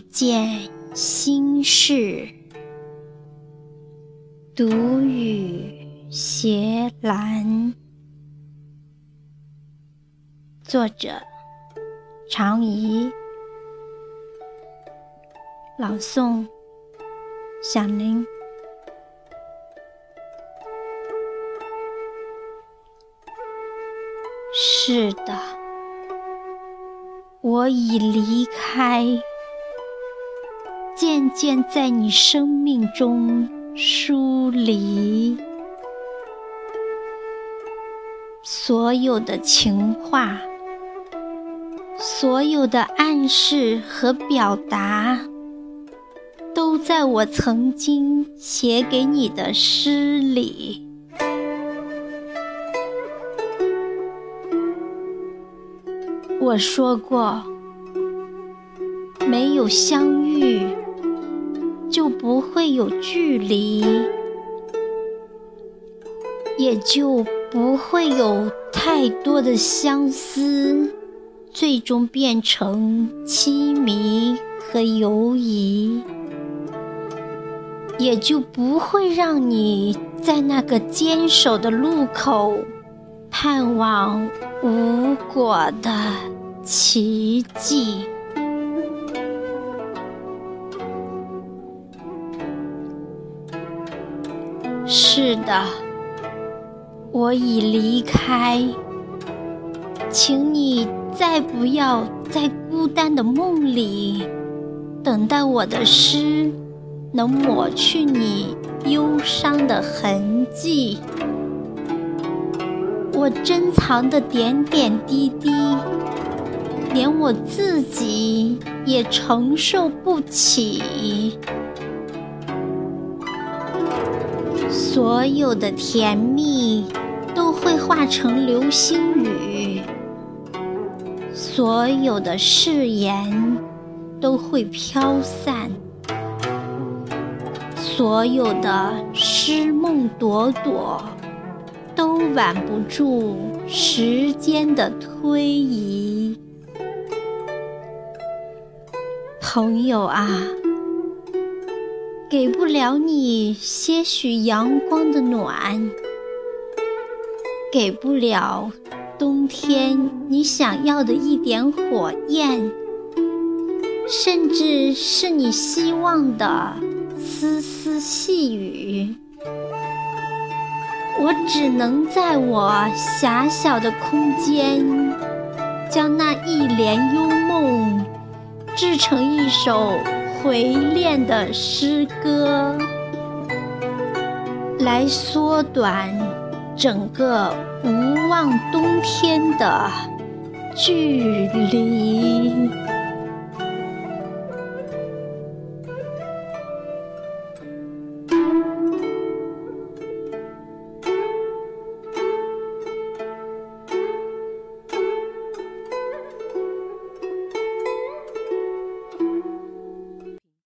见心事。独语斜阑。作者：常怡。朗诵：响铃。是的，我已离开，渐渐在你生命中疏离。所有的情话，所有的暗示和表达，都在我曾经写给你的诗里。我说过，没有相遇，就不会有距离，也就不会有太多的相思，最终变成凄迷和犹疑，也就不会让你在那个坚守的路口盼望无果的。奇迹。是的，我已离开，请你再不要在孤单的梦里等待我的诗能抹去你忧伤的痕迹。我珍藏的点点滴滴。连我自己也承受不起，所有的甜蜜都会化成流星雨，所有的誓言都会飘散，所有的诗梦朵朵都挽不住时间的推移。朋友啊，给不了你些许阳光的暖，给不了冬天你想要的一点火焰，甚至是你希望的丝丝细雨。我只能在我狭小的空间，将那一帘幽梦。制成一首回恋的诗歌，来缩短整个无望冬天的距离。